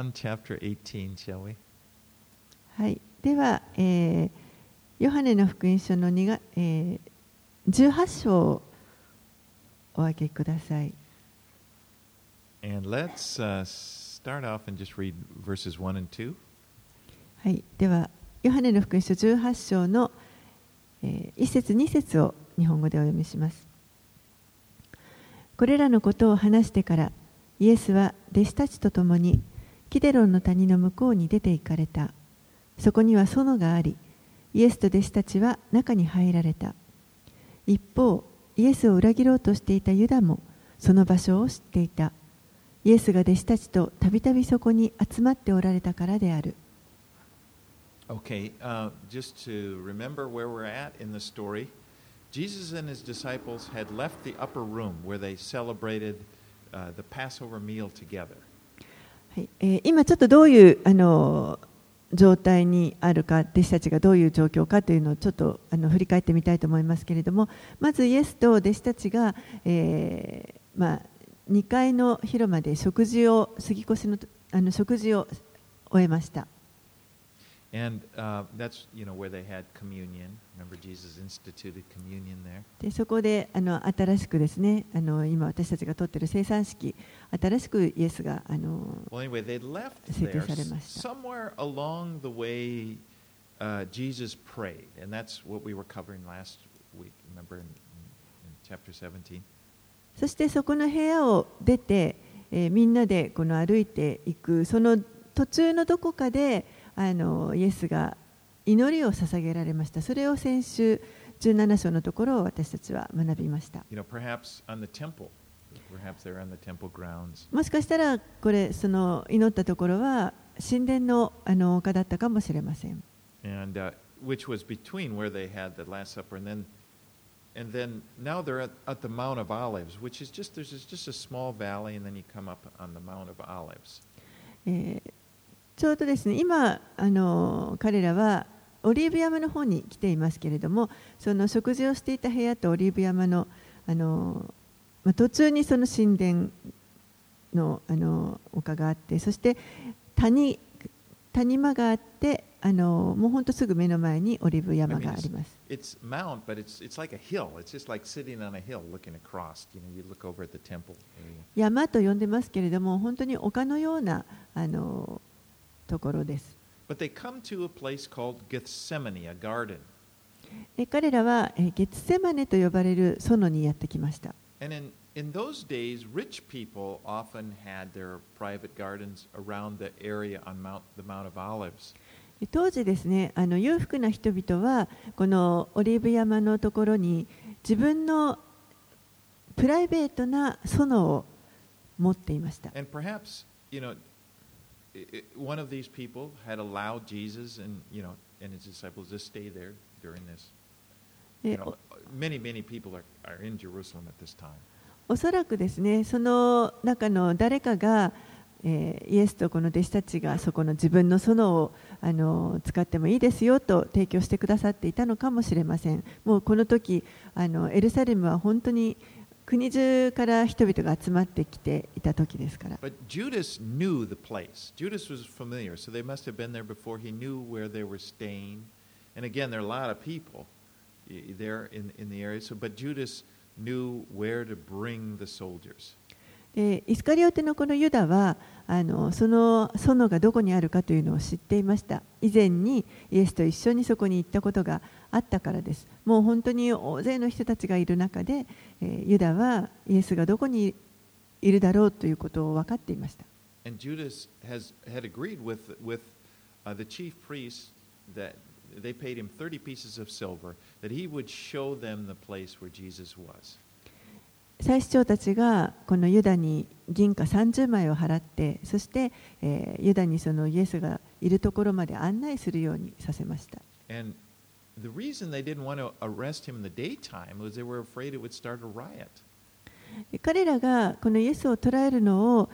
John chapter 18, shall we? はい、では、えーヨハネの福音書の2が、えー18章をお開けください。And let's uh, start off and just read verses 1 and 2. はい、では、ヨハネの福音書18章の、え1節2節を日本語でお読みします。これらのことを話してから、イエスは弟子たちと共にキデロンの谷の向こうに出て行かれた。そこには園があり、イエスと弟子たちは中に入られた。一方、イエスを裏切ろうとしていたユダもその場所を知っていた。イエスが弟子たちとたびたびそこに集まっておられたからである。Okay, uh, just to remember where we're at in the story, Jesus and his disciples had left the upper room where they celebrated uh, the Passover meal together. はいえ今ちょっとどういうあの状態にあるか弟子たちがどういう状況かというのをちょっとあの振り返ってみたいと思いますけれどもまずイエスと弟子たちが、えーまあ、2階の広間で食事を杉越のあの食事を終えました And uh. でそこであの新しくですねあの今私たちが取っている生算式新しくイエスがあの制定されました。そしてそこの部屋を出て、え、みんなでこの歩いていくその途中のどこかであのイエスが祈りを捧げられましたそれを先週17章のところを私たちは学びました You know, perhaps on the temple. Perhaps they're on the temple grounds. もしかしたらこれその祈ったところは神殿のあの丘だったかもしれません and uh, which was between where they had the Last Supper and then, and then now they're at, at the Mount of Olives, which is just there's just a small valley, and then you come up on the Mount of Olives. えーちょうどですね今あの彼らはオリーブ山の方に来ていますけれどもその食事をしていた部屋とオリーブ山のあの、まあ、途中にその神殿のあの丘があってそして谷谷間があってあのもう本当すぐ目の前にオリーブ山があります。it's mount, but it's it's like a hill. It's just like sitting on a hill looking across. You know, you look over at the temple area. 山と呼んでますけれども本当に丘のようなあのところです。But they come to a place called Gethsemane, a garden. え彼らはえゲツセマネと呼ばれる園にやってきました。And in, in those days, rich people often had their private gardens around the area on Mount, the Mount of Olives. 当時ですねあの裕福な人々はこのオリーブ山のところに自分のプライベートな園を持っていました。And perhaps, you know, one of these people had allowed Jesus and, you know, and his disciples to stay there during this. で You know, many, many people are, are in Jerusalem at this time. おそらくですねその中の誰かが、えーイエスとこの弟子たちがそこの自分の園をあの使ってもいいですよと提供してくださっていたのかもしれません。もうこの時あのエルサレムは本当に国中から人々が集まってきていた時ですから。But Judas knew the place. Judas was familiar, so they must have been there before. He knew where they were staying. And again, there are a lot of people there in, in the area. So, but Judas knew where to bring the soldiers. でイスカリオテのこのユダはあのその園がどこにあるかというのを知っていました以前にイエスと一緒にそこに行ったことがあったからです。もう本当に大勢の人たちがいる中で、えー、ユダはイエスがどこにいるだろうということを分かっていました。最主張たちがこのユダに銀貨30枚を払ってそしてユダにそのイエスがいるところまで案内するようにさせました。the reason they didn't want to arrest him in the daytime was they were afraid it would start a riot. で彼らがこのイエスを捕らえるのを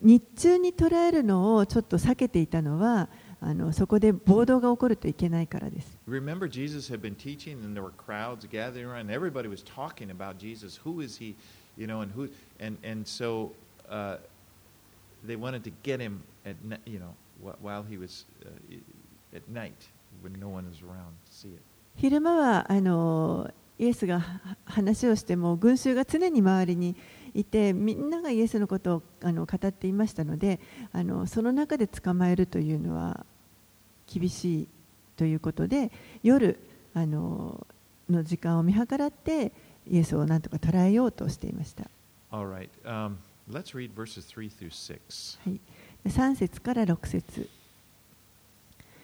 日中に捕らえるのをちょっと避けていたのはあのそこで暴動が起こるといけないからです。 Remember, Jesus had been teaching, and there were crowds gathering around, and everybody was talking about Jesus. Who is he? You know, and who? And and so uh, they wanted to get him at ni- you know wh- while he was uh, i- at night when No. 昼間はあのイエスがは話をしても群衆が常に周りにいてみんながイエスのことをあの語っていましたのであのその中で捕まえるというのは厳しいということで夜あのの時間を見計らってイエスをなんとか捉えようとしていました。Right, um. はい、3節から6節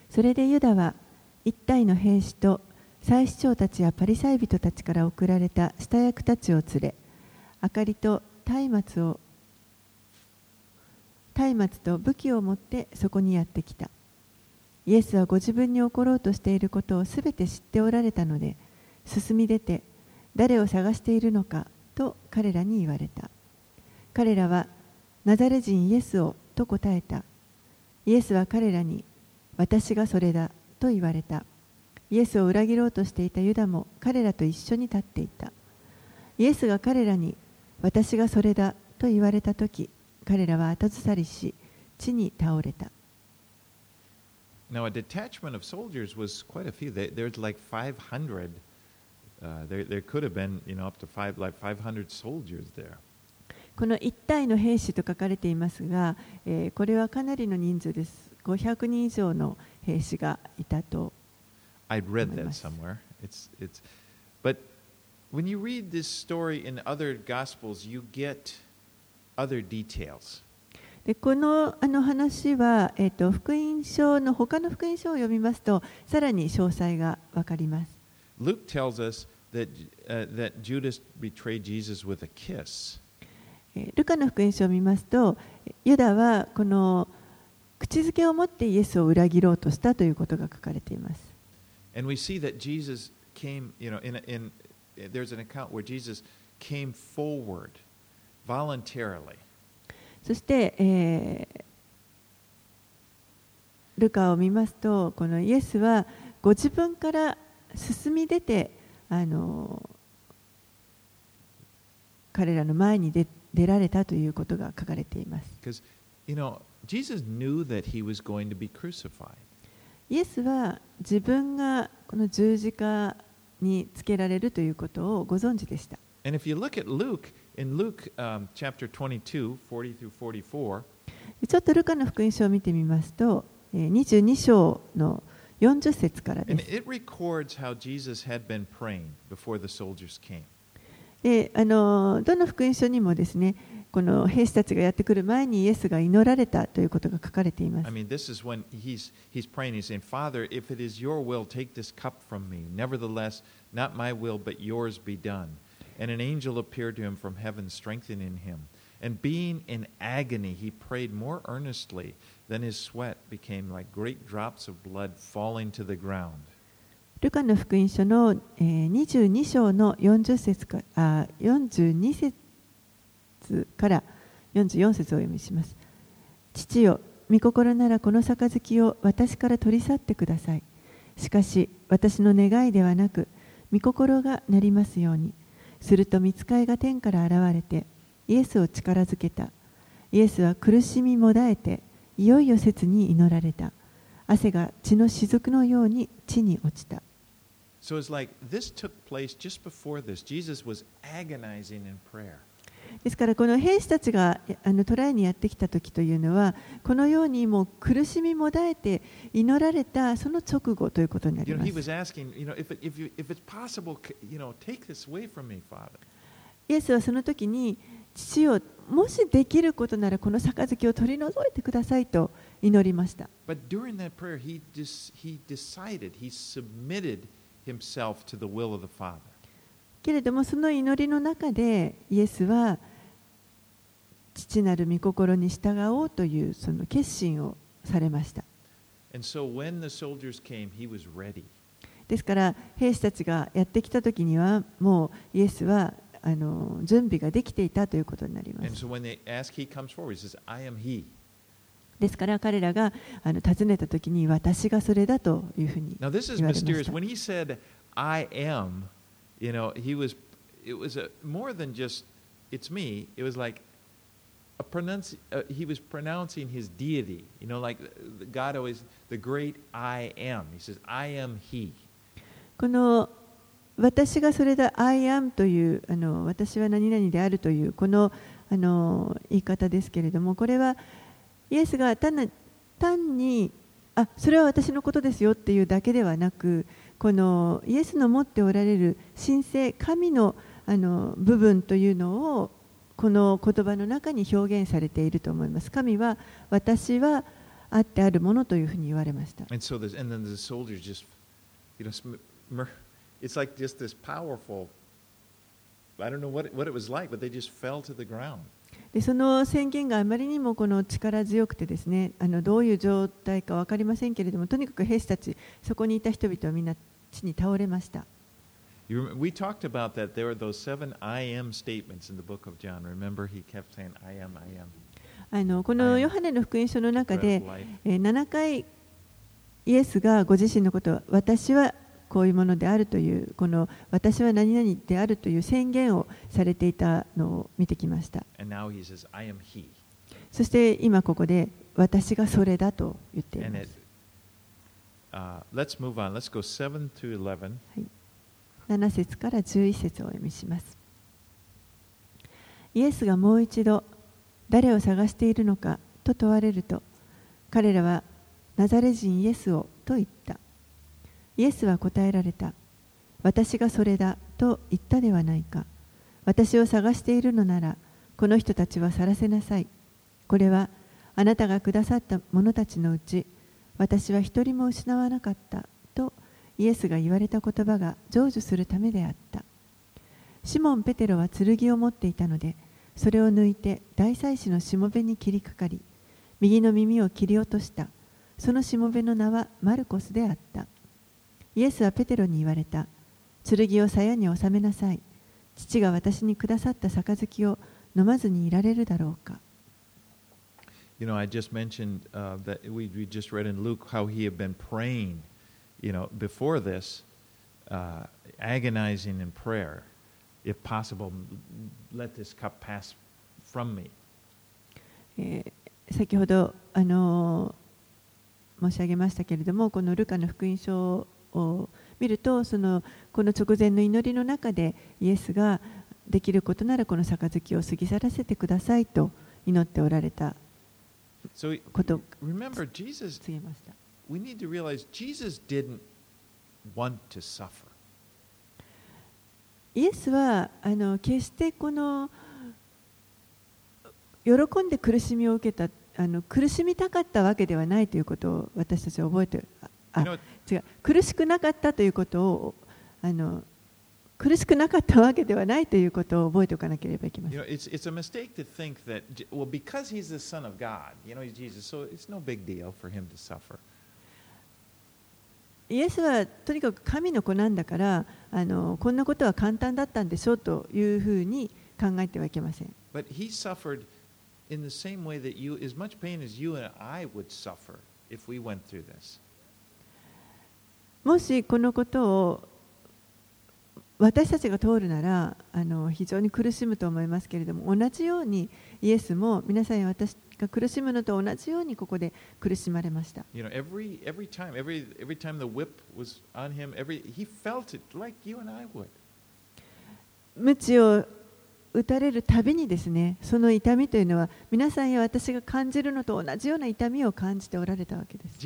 それでユダは一体の兵士と祭司長たちやパリサイ人たちから送られた下役たちを連れ明かりと松明を松明と武器を持ってそこにやってきた。イエスはご自分に起ころうとしていることをすべて知っておられたので進み出て誰を探しているのかと彼らに言われた。彼らはナザレ人イエスをと答えた。イエスは彼らに私がそれだ。と言われたイエスを裏切ろうとしていたユダも彼らと一緒に立っていたイエスが彼らに私がそれだと言われた時彼らは後ずさりし地に倒れた Now, a detachment of soldiers was quite a few. There's like 500. Uh, there, there could have been, you know, up to five, like 500 soldiers there. この一体の兵士と書かれていますが、えーこれはかなりの人数です500人以上の兵士がいたと I'd read that somewhere. It's, it's, but when you read this story in other gospels, you get other details. でこのあの話は、えー、と福音書の他の福音書を読みますとさらに詳細が分かります。Luke tells us that, uh, that Judas betrayed Jesus with a kiss. えールカの福音書を見ますとユダはこの口づけを持ってイエスを裏切ろうとしたということが書かれています。そして、えー、ルカを見ますと、このイエスはご自分から進み出て、あの、彼らの前に出,出られたということが書かれています。イエスは自分がこの十字架につけられるということをご存知でした。ちょっとルカの福音書を見てみますと、22章の40節からです。で、あの、どの福音書にもですね、この兵士たちがやってくる前にイエスが祈られたということが書かれていま I す。mean, this is when he's, he's praying. He's saying, Father, if it is your will, take this cup from me. Nevertheless, not my will, but yours be done. And an angel appeared to him from heaven, strengthening him. And being in agony, he prayed more earnestly than his sweat became like great drops of blood falling to the ground. ルカの福音書の、えー22章の40節かあ42節から44節をお読みします。父よ、御心ならこの杯を私から取り去ってください。しかし、私の願いではなく、御心がなりますように。すると、御使いが天から現れて、イエスを力づけた。イエスは苦しみもだえて、いよいよ切に祈られた。汗が血の雫のように地に落ちた。So it's like this took place just before this. Jesus was agonizing in prayer. ですからこの兵士たちがあのトライにやってきた時というのはこのようにもう苦しみもだえて祈られたその直後ということになります。イエスはその時に父をもしできることならこの杯を取り除いてくださいと祈りました。けれどもその祈りの中でイエスは父なる御心に従おうというその決心をされました。ですから、兵士たちがやってきたときには、もうイエスはあの準備ができていたということになります。ですから、彼らがあの尋ねたときに、私がそれだというふうに言われました。You know, he was, it was a, more than just, it's me, it was like, a pronunci- uh, he was pronouncing his deity. You know, like uh, God always, the great I am. He says, I am He. この私がそれだ、I am というあの私は何々であるというこのあの言い方ですけれども、これはイエスが単な単にあそれは私のことですよっていうだけではなく、このイエスの持っておられる神聖、神のあの部分というのをこの言葉の中に表現されていると思います。神は私はあってあるものというふうに言われました。でその宣言があまりにもこの力強くてですねあのどういう状態か分かりませんけれどもとにかく兵士たちそこにいた人々はみんな地に倒れました。You we talked about that. There were those seven I am statements in the book of John. Remember, he kept saying, I am, I am. あのこのヨハネの福音書の中で.えー7回イエスがご自身のことは私はこういうものであるというこの私は何々であるという宣言をされていたのを見てきました says. そして今ここで私がそれだと言っていま it, す uh, let's move on. Let's go 7節から11節をお読みします。イエスがもう一度誰を探しているのかと問われると彼らはナザレ人イエスをと言った。イエスは答えられた。私がそれだと言ったではないか。私を探しているのならこの人たちは去らせなさい。これはあなたがくださった者たちのうち私は一人も失わなかった。イエスが言われた言葉が成就するためであった。シモン・ペテロは剣を持っていたのでそれを抜いて大祭司のしもべに切りかかり右の耳を切り落とした。そのしもべの名はマルコスであった。イエスはペテロに言われた。剣を鞘に収めなさい。父が私にくださった杯を飲まずにいられるだろうか。You know, I just mentioned uh, that we, we just read in Luke how he had been praying, you know, before this, uh, agonizing in prayer. If possible, let this cup pass from me. えー先ほど、あのー申し上げましたけれどもこのルカの福音書を見るとそのこの直前の祈りの中でイエスができることならこの杯を過ぎ去らせてくださいと祈っておられたこと Jesus, 告げましたイエスはあの決してこの喜んで苦しみを受けたあの苦しみたかったわけではないということを私たちは覚えてあ違う苦しくなかったということをあの苦しくなかったわけではないということを覚えておかなければいけません。イエスはとにかく神の子なんだからあのこんなことは簡単だったんでしょうというふうに考えてはいけません But he suffered in the same way that you, as much pain as you and I would suffer if we went through this. もしこのことを私たちが通るならあの非常に苦しむと思いますけれども同じようにイエスも皆さんや私苦しむのと同じようにここで苦しまれました。無知を打たれるたびにですね、その痛みというのは皆さんや私が感じるのと同じような痛みを感じておられたわけです。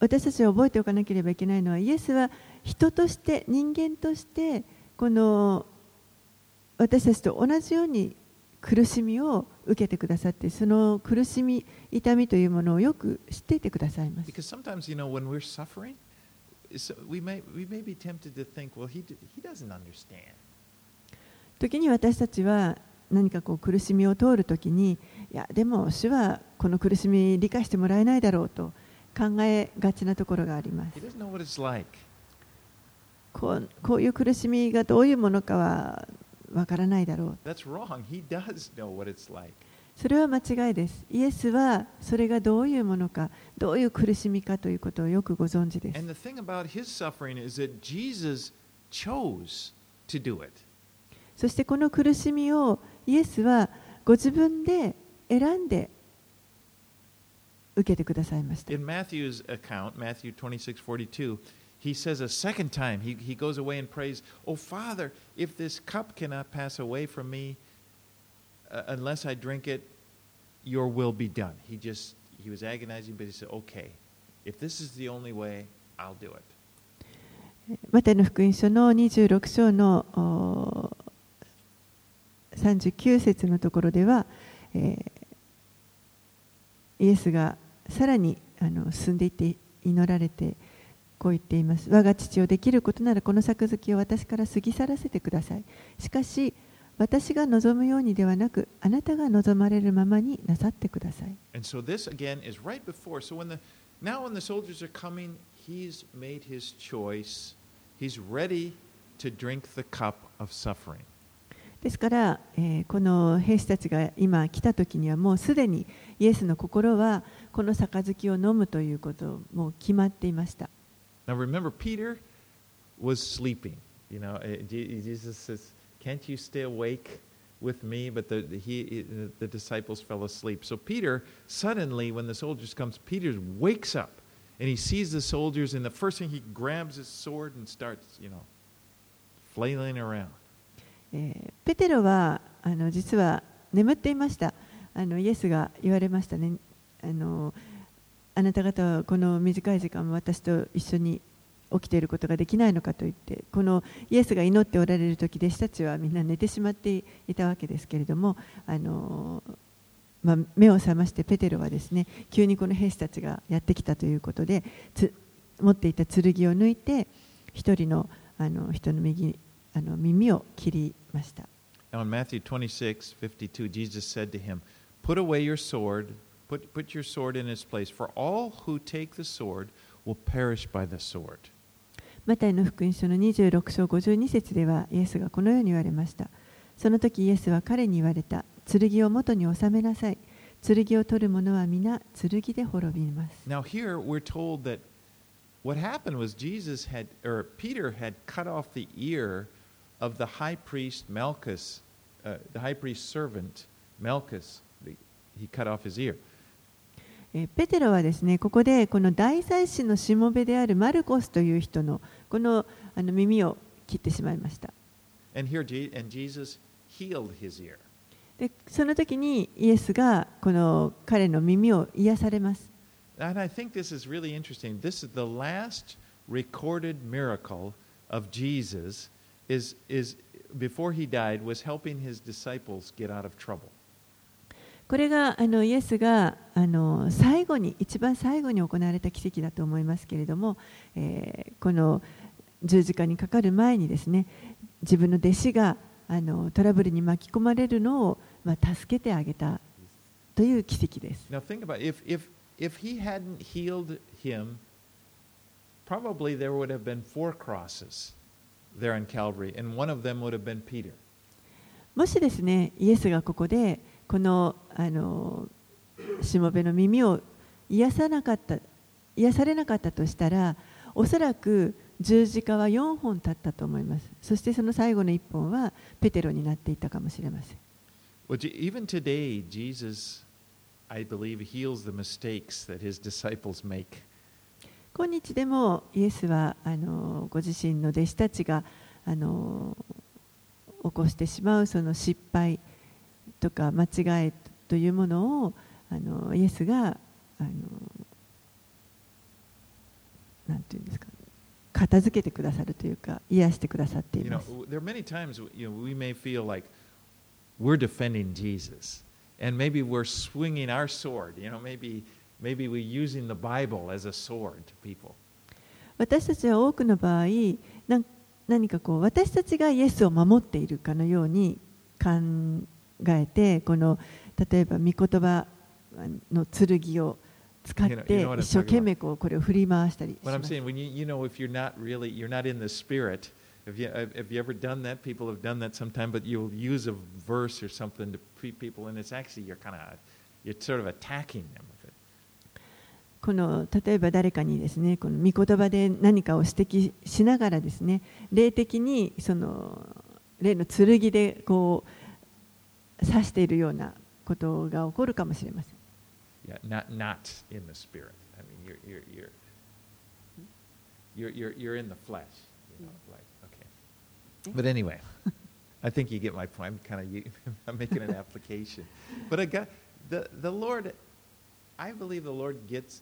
私たちは覚えておかなければいけないのはイエスは人として人間としてこの私たちと同じように苦しみを受けてくださってその苦しみ痛みというものをよく知っていてくださいます.時に私たちは何かこう苦しみを通るときにいやでも主はこの苦しみ理解してもらえないだろうと考えがちなところがあります。こう,こういう苦しみがどういうものかは分からないだろう。それは間違いです。イエスはそれがどういうものか、どういう苦しみかということをよくご存知です。そしてこの苦しみをイエスはご自分で選んで受けてくださいました。 In Matthew's account, Matthew 26 42, he says a second time, he, he goes away and prays, Oh, Father, if this cup cannot pass away from me uh, unless I drink it, your will be done. He just, he was agonizing, but he said, Okay, if this is the only way, I'll do it. マタイの福音書の26章のお39節のところでは、えーイエスが さらにあの進んでいって祈られてこう言っています我が父をできることならこの杯を私から過ぎ去らせてくださいしかし私が望むようにではなくあなたが望まれるままになさってください And so this again is right before. So when the now when the soldiers are coming, he's made his choice. He's ready to drink the cup of suffering. ですから、えーこの兵士たちが今来た時にはもうすでにイエスの心はこの杯を飲むということもう決まっていました。Now remember, Peter was sleeping. You know, Je- Jesus says, "Can't you stay awake with me?" But the, the he the disciples fell asleep. So Peter suddenly, when the soldiers comes, Peter wakes up and he sees the soldiers, and the first thing he grabs his sword and starts, you know, flailing around. えーペテロはあの実は眠っていました。あのイエスが言われましたね。あのあなた方はこの短い時間も私と一緒に起きていることができないのかと言ってこのイエスが祈っておられる時弟子たちはみんな寝てしまっていたわけですけれどもあの、まあ、目を覚ましてペテロはですね急にこの兵士たちがやってきたということで持っていた剣を抜いて一人のあの人の右あの耳を切りました。Now in Matthew 26, 52, Jesus said to him, Put away your sword, put, put your sword in its place, for all who take the sword will perish by the sword. マタイの福音書の26章52節ではイエスがこのように言われました。その時イエスは彼に言われた。剣を元に収めなさい。剣を取る者は皆剣で滅びます。Now here we're told that what happened was Jesus had, or Peter had cut off the ear of the high priest Malchus, uh, the high priest's servant Malchus. The- He cut off his ear. えーペテロはですね、ここでこの大祭司のしもべであるマルコスという人のこのあの耳を切ってしまいました。 And here, Je- and Jesus healed his ear. でその時にイエスがこの彼の耳を癒されます。 And I think this is really interesting. This is the last recorded miracle of Jesus is, is before he died was helping his disciples get out of trouble. これがあのイエスがあの最後に一番最後に行われた奇跡だと思いますけれども、えーこの十字架にかかる前にですね自分の弟子があのトラブルに巻き込まれるのを、まあ、助けてあげたという奇跡です。Now think about if if if he hadn't healed him, probably there would have been four crosses there on Calvary, and one of them would have been Peter. もしですねイエスがここでこのあのしもべの耳を癒さなかった癒されなかったとしたらおそらく十字架は4本立ったと思いますそしてその最後の1本はペテロになっていたかもしれません Je- even today, Jesus, I believe, heals the mistakes that his disciples make. 今日でもイエスはあのご自身の弟子たちがあの起こしてしまうその失敗とか間違いというものをあのイエスがあのなんていうんですか片付けてくださるというか癒してくださってい You know, there are many times you know, we may feel like we're defending Jesus, and maybe we're swinging our sword. You know, maybe maybe we're using the Bible as a sword to people. 私たちは多くの場合なん何かこう私たちがイエスを守っているかのように考えてこの例えば御言葉の剣を使っ You know- て you know what I'm 一生懸命こうこれを振り回したりし What ま I'm す saying, when you you know if you're not really you're not in the spirit, Have you, have have you ever done that? People have done that sometime, but you'll use a verse or something to treat people, and it's actually you're kind of you're sort of attacking them with it. この例えば誰かにですねこの御言葉で何かを指摘しながらですね霊的にその霊の剣でこう刺しているようなことが起こるかもしれません。Yeah, not not in the spirit. I mean, you're you're you're you're you're, you're in the flesh. You know, like okay. But anyway, I think you get my point. I'm kind of I'm making an application. But I got the the Lord. I believe the Lord gets.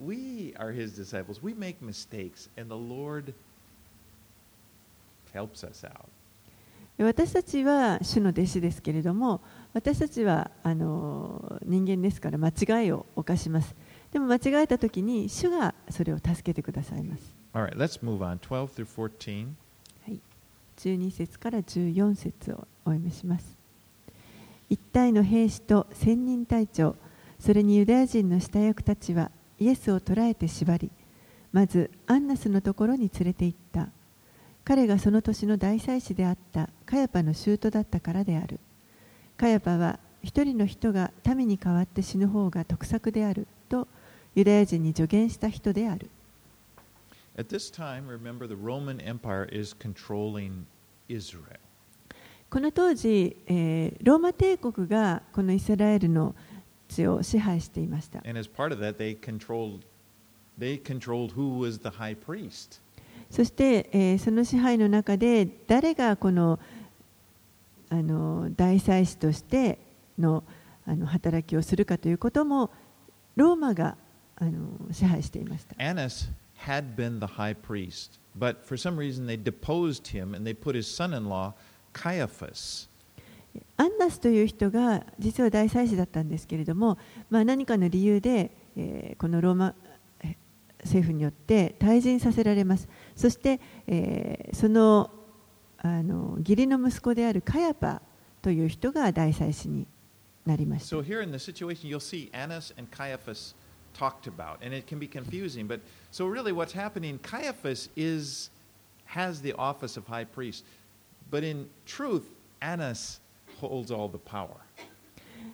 We are His disciples. We make mistakes, and the Lord helps us out. 私たちは主の弟子ですけれども私たちはあの人間ですから間違いを犯しますでも間違えた時に主がそれを助けてくださいます All right, let's move on. 12 through 14. 12節から14節をお読みします一体の兵士と千人隊長それにユダヤ人の下役たちはイエスを捕らえて縛りまずアンナスのところに連れて行った。彼がその年の大祭司であったカヤパの舅だったからである。カヤパは一人の人が民に代わって死ぬ方が得策である。とユダヤ人に助言した人である。At this time, remember the Roman Empire is controlling Israel. この当時、えーローマ帝国がこのイスラエルの地を支配していました。そして、えーその支配の中で誰がこのあの大祭司としてのあの働きをするかということもローマがあの支配していました。Annas had been the high priest, but for some reason they deposed him and they put his son-in-law Caiaphas アンナスという人が実は大祭司だったんですけれども、まあ、何かの理由で、えーこのローマ政府によって退陣させられますそして、えーそのあの義理の息子であるカヤパという人が大祭司になりました So here in the situation, you'll see Annas and Caiaphas talked about, and it can be confusing. But so really, what's happening? Caiaphas is has the office of high priest, but in truth, Annas holds all the power.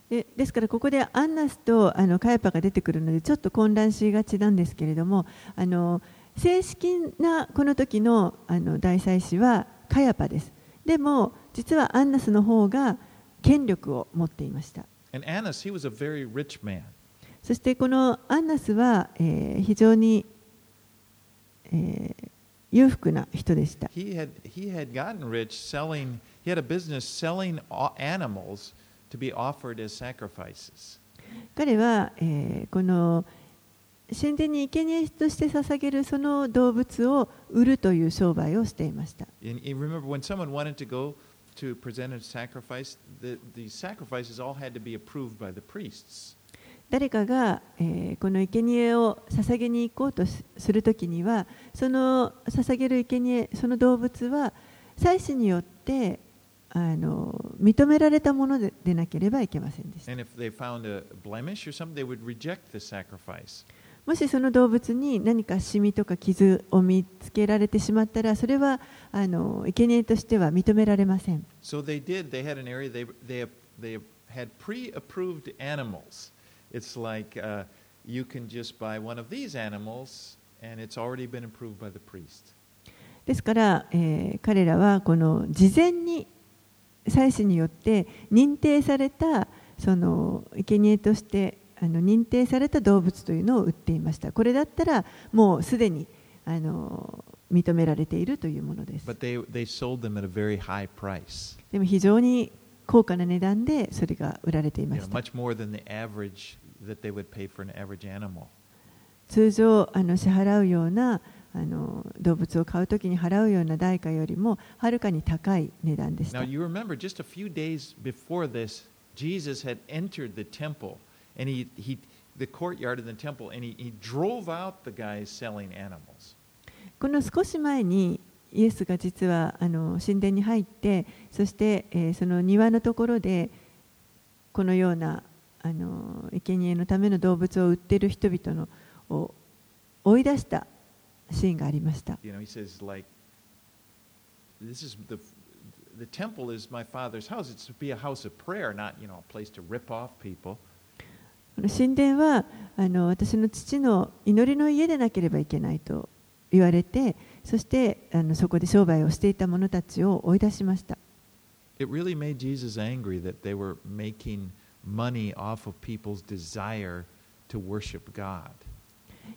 でですからここでアンナスとあのカヤパが出てくるのでちょっと混乱しがちなんですけれどもあの正式なこの時のあの大祭司はカヤパですでも実はアンナスの方が権力を持っていました And Annas, he was a very rich man. そしてこのアンナスは、えー非常に、えー裕福な人でした He had he had gotten rich selling. 彼は、えー、この神殿に生贄として捧げるその動物を売るという商売をしていました。誰かが、えー、この生贄を捧げに行こうとするときには、その捧げる生贄その動物は、祭司によって、あの認められたものででなければいけませんでした.もしその動物に何かシミとか傷を見つけられてしまったらそれはあの生贄としては認められません So they did. They had an area. They they they had pre-approved animals. It's like uh, you can just buy one of these animals, and it's already been approved by the priest. ですから、えー彼らはこの事前に祭司によって認定されたその生贄としてあの認定された動物というのを売っていましたこれだったらもうすでにあの認められているというものです.でも非常に高価な値段でそれが売られていました.通常あの支払うようなあの動物を買うときに払うような代価よりもはるかに高い値段でした Now you remember just a few days before this, Jesus had entered the temple, and he he the courtyard of the temple, and he, he drove out the guys selling animals. この少し前にイエスが実はあの神殿に入ってそして、えーその庭のところでこのようなあの生贄のための動物を売っている人々のを追い出したシーンがありました。You know, he says like, this is the the temple is my father's house. It's to be a house of prayer, not you know a place to rip off people. 神殿はあの私の父の祈りの家でなければいけないと言われてそしてあのそこで商売をしていた者たちを追い出しました It really made Jesus angry that they were making money off of people's desire to worship God.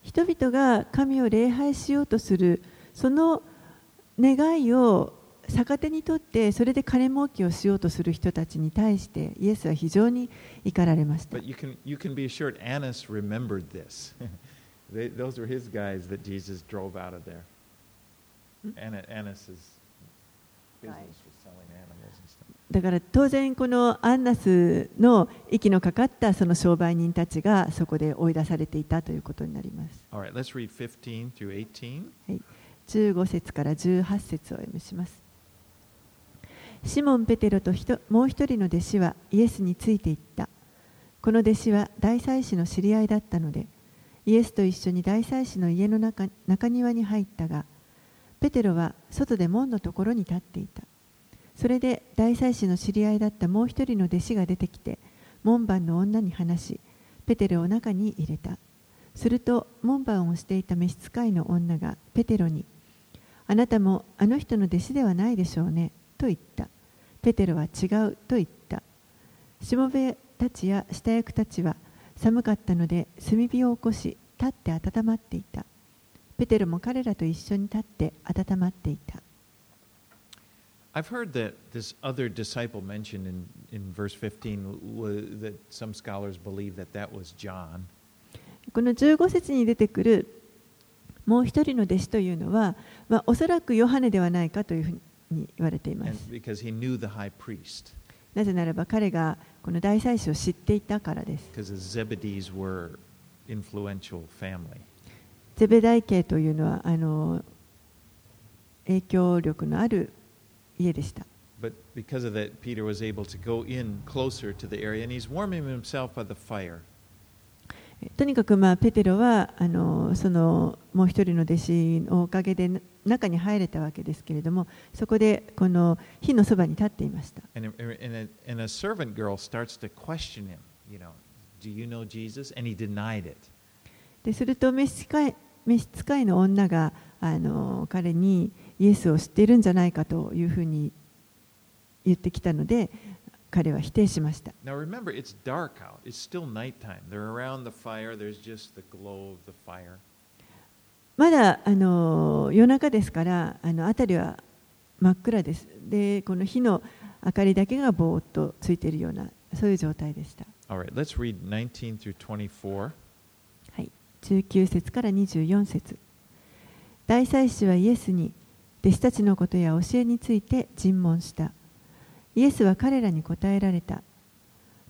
人々が神を礼拝しようとするその願いを逆手にとってそれで金儲けをしようとする人たちに対してイエスは非常に怒られました。だから当然このアンナスの息のかかったその商売人たちがそこで追い出されていたということになります。All right, let's read 15 through 18. 15節から18節をお読みします。シモン・ペテロとひともう一人の弟子はイエスについていった。この弟子は大祭司の知り合いだったのでイエスと一緒に大祭司の家の中中庭に入ったがペテロは外で門のところに立っていたそれで大祭司の知り合いだったもう一人の弟子が出てきて門番の女に話しペテロを中に入れた。すると門番をしていた召使いの女がペテロにあなたもあの人の弟子ではないでしょうねと言った。ペテロは違うと言った。しもべたちや下役たちは寒かったので炭火を起こし立って温まっていた。ペテロも彼らと一緒に立って温まっていた。I've heard that this other disciple mentioned in, in verse 15 was, that some scholars believe that that was John. この15節に出てくるもう一人の弟子というのは、まあ、おそらくヨハネではないかというふうに言われています。なぜならば彼がこの大祭司を知っていたからです。ゼベダイ家というのはあの影響力のある家でした。But because of that, Peter was able to go in closer to the area, and he's warming himself by the fire. とにかく、まあ、ペテロはあのそのもう一人の弟子のおかげでな中に入れたわけですけれどもそこでこの火のそばに立っていました。And, a, and a servant girl starts to question him, you know, do you know Jesus? And he denied it. ですると召使い召使いの女があの彼にイエスを知っているんじゃないかというふうに言ってきたので彼は否定しました。Now remember, it's dark out. It's still nighttime. They're around the fire. There's just the glow of the fire. まだあの夜中ですからあの辺りは真っ暗です。でこの火の明かりだけがぼーっとついているようなそういう状態でした。All right, let's read 19 through 24. はい、19節から24節大祭司はイエスに弟子たちのことや教えについて尋問した。イエスは彼らに答えられた。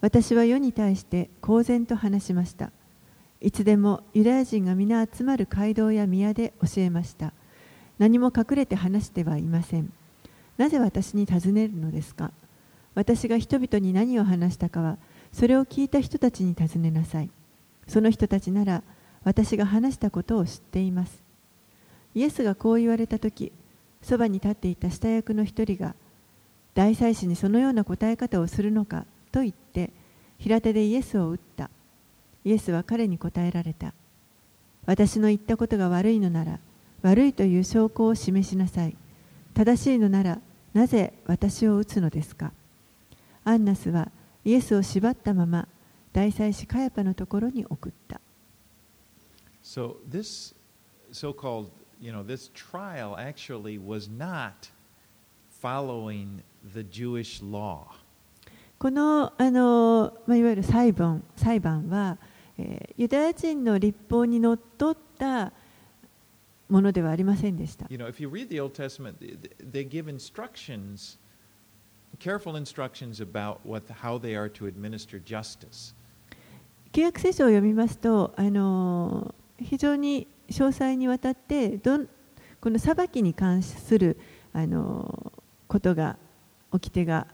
私は世に対して公然と話しました。いつでもユダヤ人が皆集まる街道や宮で教えました。何も隠れて話してはいません。なぜ私に尋ねるのですか？私が人々に何を話したかはそれを聞いた人たちに尋ねなさい。その人たちなら私が話したことを知っています。イエスがこう言われたとき、そばに立っていた下役の一人が、大祭司にそのような答え方をするのかと言って、平手でイエスを打った。イエスは彼に答えられた。私の言ったことが悪いのなら、悪いという証拠を示しなさい。正しいのなら、なぜ私を打つのですかアンナスはイエスを縛ったまま、大祭司カヤパのところに送った。So this so-called, you know, this trial actually was not following the Jewish law. このあの、まあ、いわゆる裁判裁判は、えーユダヤ人の立法にのっとったものではありませんでした。You know, if you read the Old Testament, they- they give instructions, careful instructions about what how they are to administer justice. 契約聖書を読みますと、あの非常に詳細にわたってどんこの裁きに関するあのことが掟が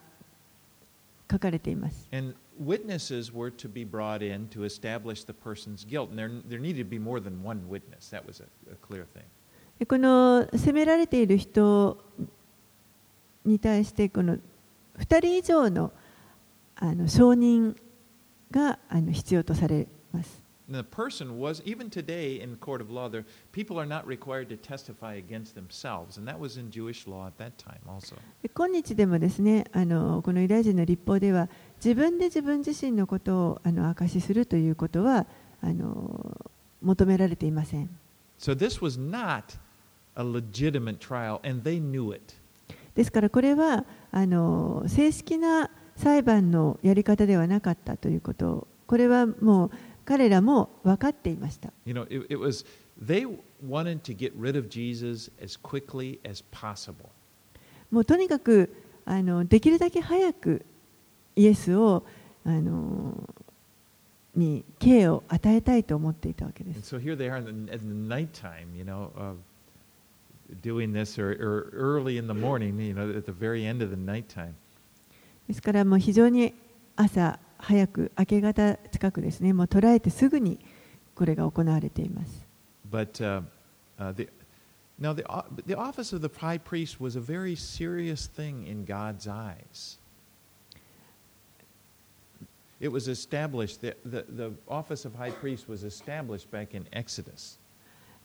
書かれています。And witnesses were to be brought in to establish the person's guilt. And there, there needed to be more than one witness. That was a, a clear thing. でこの責められている人に対してこの2人以上のあの証人があの必要とされます。The person was, even today in court of law, there, people are not required to testify against themselves. And that was in Jewish law at that time also. で今日でもですねあのこのユダヤ人の立法では自分で自分自身のことをあの証しするということはあの求められていません。So this was not a legitimate trial, and they knew it. ですからこれはあの正式な裁判のやり方ではなかったということをこれはもう彼らも分かっていました。もうとにかくあのできるだけ早くイエスをあのに刑を与えたいと思っていたわけです。ですからもう非常に朝。早く明け方近くですねもう捉えてすぐにこれが行われています。But uh, uh, the, now the, the office of the high priest was a very serious thing in God's eyes. It was established, the, the, the office of high priest was established back in Exodus.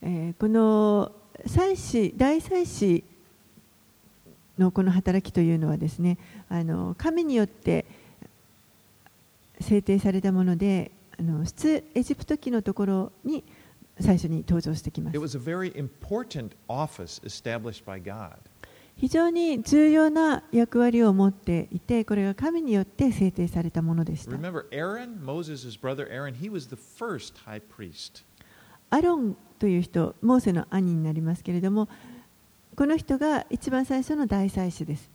えーこの祭司大祭司のこの働きというのはですねあの神によって制定されたもので、あの出エジプト記のところに最初に登場してきます。非常に重要な役割を持っていて、これが神によって制定されたものです。Remember, Aaron, アロンという人、モーセの兄になりますけれども、この人が一番最初の大祭司です。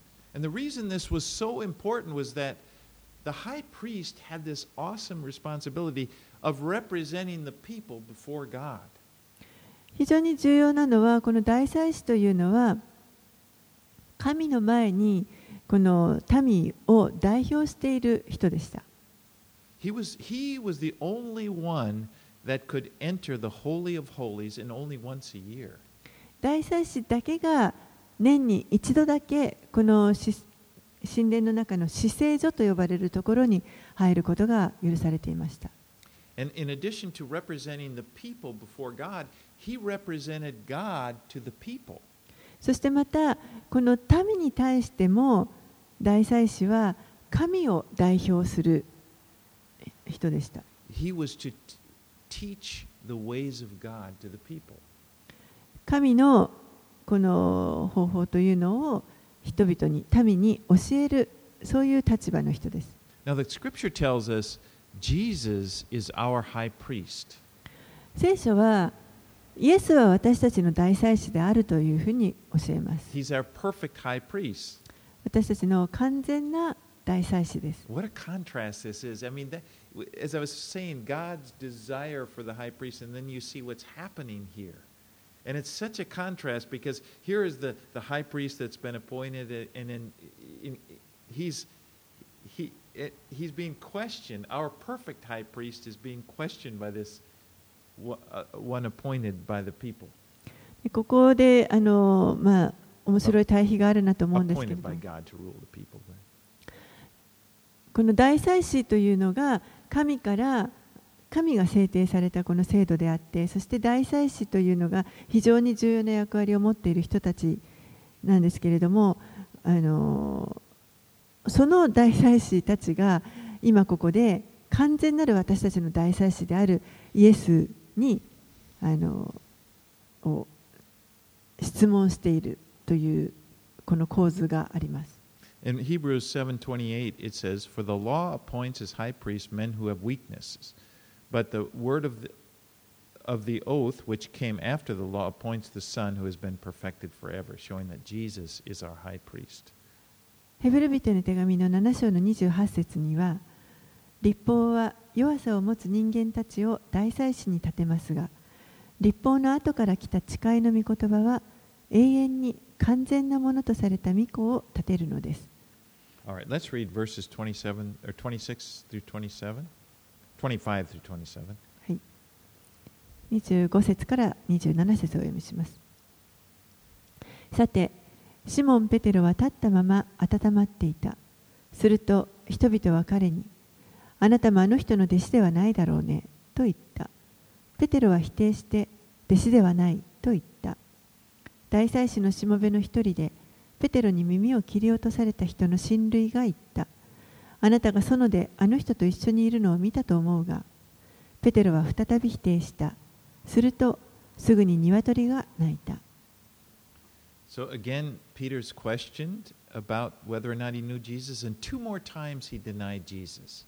The high priest had this awesome responsibility of representing the people before God. 非常に重要なのはこの大祭司というのは神の前にこの民を代表している人でした。He was, he was the only one that could enter the Holy of Holies and only once a year. 大祭司だけが年に一度だけこのし神殿の中の死聖所と呼ばれるところに入ることが許されていました。そしてまた、この民に対しても大祭司は神を代表する人でした。神のこの方法というのを人々に民に教えるそういう立場の人です Now, the scripture tells us Jesus is our high priest. 聖書はイエスは私たちの大祭司であるというふうに教えます He's our perfect high priest. 私たちの完全な大祭司です What a contrast this is. I mean, that, as I was saying, God's desire for the high priest, and then you see what's happening here. And it's such a contrast because here is the, the high priest that's been appointed, uh, and then in, he's, he, it, he's being questioned. Our perfect high priest is being questioned by this one, uh, one appointed by the people, でここであの、まあ、面白い対比があるなと思うんですけれ appointed ども by God to rule the people. この大祭司というのが神から 神が制定されたこの制度であってそして大祭司というのが非常に重要な役割を持っている人たちなんですけれどもあのその大祭司たちが今ここで完全なる私たちの大祭司であるイエスにあのを質問しているというこの構図があります。In Hebrews 7:28 it says, "For the law appoints as high priests men who have weaknesses, but the word of the, of the oath which came after the law appoints the Son who has been perfected forever," showing that Jesus is our high priest. ヘブル人への手紙の7章の28節には立法は弱さを持つ人間たちを大祭司に立てますが立法の後から来た誓いの御言葉は永遠に完全なものとされた御子を立てるのです All right, let's read verses 27 or 26 through 27, 25節から27節をお読みしますさてシモン・ペテロは立ったまま温まっていた。すると人々は彼に、あなたもあの人の弟子ではないだろうね、と言った。ペテロは否定して、弟子ではないと言った。大祭司のしもべの一人で、ペテロに耳を切り落とされた人の親類が言った。あなたが園であの人と一緒にいるのを見たと思うが、ペテロは再び否定した。すると、すぐに鶏が鳴いた。So again, Peter's questioned about whether or not he knew Jesus, and two more times he denied Jesus.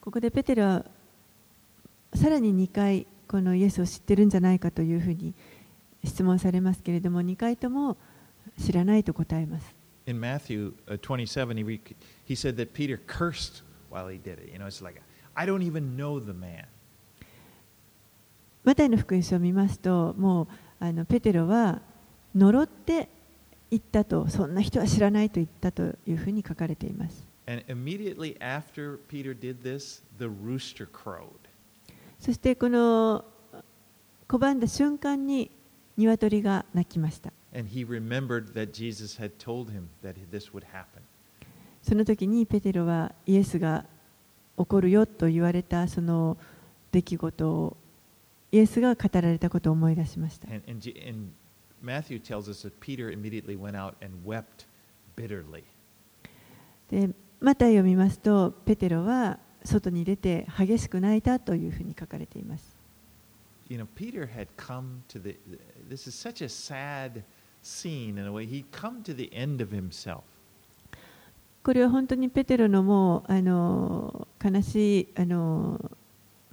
ここでペテロはさらに2回このイエスを知ってるんじゃないかというふうに質問されますけれども2回とも知らないと答えます。In Matthew uh, 27, he, he said that Peter cursed while he did it. You know, it's like, I don't even know the man. マタイの福音書を見ますともうあのペテロは呪って言ったとそんな人は知らないと言ったというふうに書かれています。And immediately after Peter did this, the rooster crowed. そしてこの拒んだ瞬間に鶏が鳴きました。And he remembered that Jesus had told him that this would happen. その時にペテロはイエスが怒るよと言われたその出来事をイエスが語られたことを思い出しました。で、また読みますと、ペテロは外に出て激しく泣いたというふうに書かれています。これは本当にペテロのもうあの悲しいあの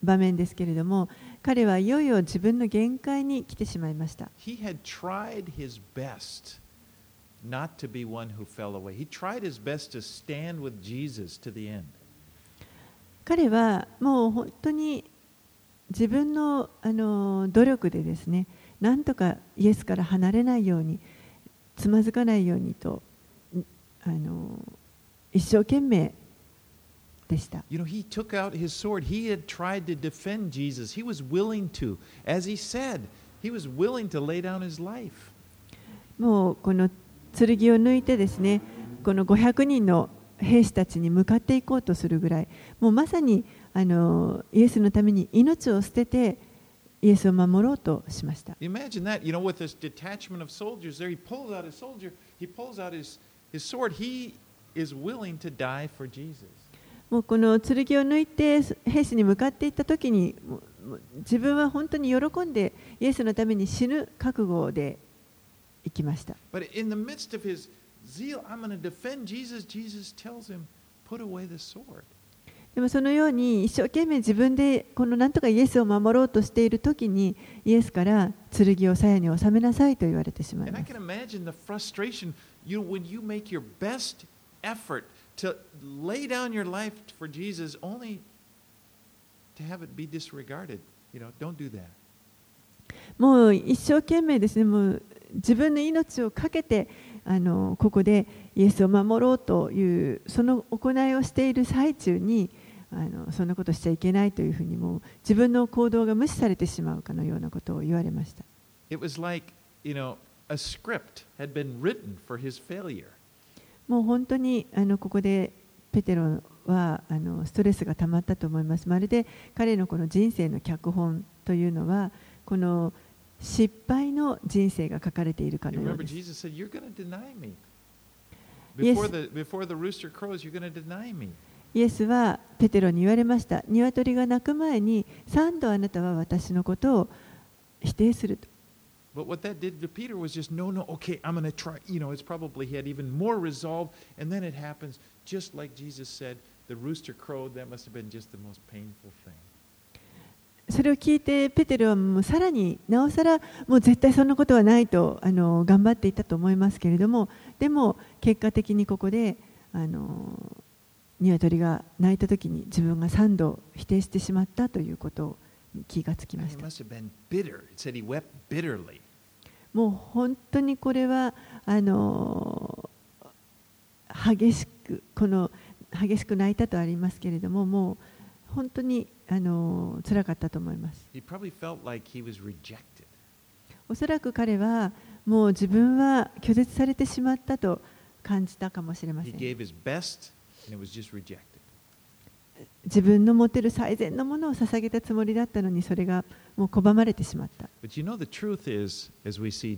場面ですけれども彼はいよいよ自分の限界に来てしまいました。He had tried his best not to be one who fell away. He tried his best to stand with Jesus to the end. 彼はもう本当に自分のあの努力でですねなんとかイエスから離れないようにつまずかないようにとんあの一生懸命でした。You know, he took out his sword. He had tried to defend Jesus. He was willing to. As he said, he was willing to lay down his life. もうこの剣を抜いてですねこの500人の兵士たちに向かっていこうとするぐらいもうまさにあのイエスのために命を捨ててイエスを守ろうとしました。Imagine that, you know, with this detachment of soldiers there, he pulls out his soldier, he pulls out his, his sword. He is willing to die for Jesus. もうこの剣を抜いて兵士に向かっていった時に自分は本当に喜んでイエスのために死ぬ覚悟で行きました。But in the midst of his zeal, I'm going to defend Jesus, Jesus tells him, put away the sword. でもそのように一生懸命自分でこのなんとかイエスを守ろうとしている時にイエスから剣を鞘に収めなさいと言われてしまいます effort to lay down your life for Jesus only to have it be disregarded. You know, don't do that. もう一生懸命ですねもう自分の命を懸けてあのここでイエスを守ろうというその行いをしている最中にあのそんなことしちゃいけないというふうにもう自分の行動が無視されてしまうかのようなことを言われました。It was like, you know, a script had been written for his failure. もう本当にあのここでペテロはあのストレスが溜まったと思います。まるで彼のこの人生の脚本というのはこの失敗の人生が書かれているかのようです。イエスはペテロに言われました。鶏が鳴く前に三度あなたは私のことを否定すると。But what that did to Peter was just, no, no, okay, I'm going to try. You know, it's probably he had even more resolve. And then it happens, just like Jesus said, the rooster crowed. That must have been just the most painful thing. それを聞いてペテロはもうさらになおさらもう絶対そんなことはないとあの頑張っていたと思いますけれどもでも結果的にここであの鶏が鳴いた時に自分が3度否定してしまったということを気がつきました.もう本当にこれはあの激しくこの激しく泣いたとありますけれどももう本当にあの辛かったと思います.おそらく彼はもう自分は拒絶されてしまったと感じたかもしれません gave his best, and it was just rejected. 自分の持てる最善のものを捧げたつもりだったのにそれがもう拒まれてしまった you know, is, see.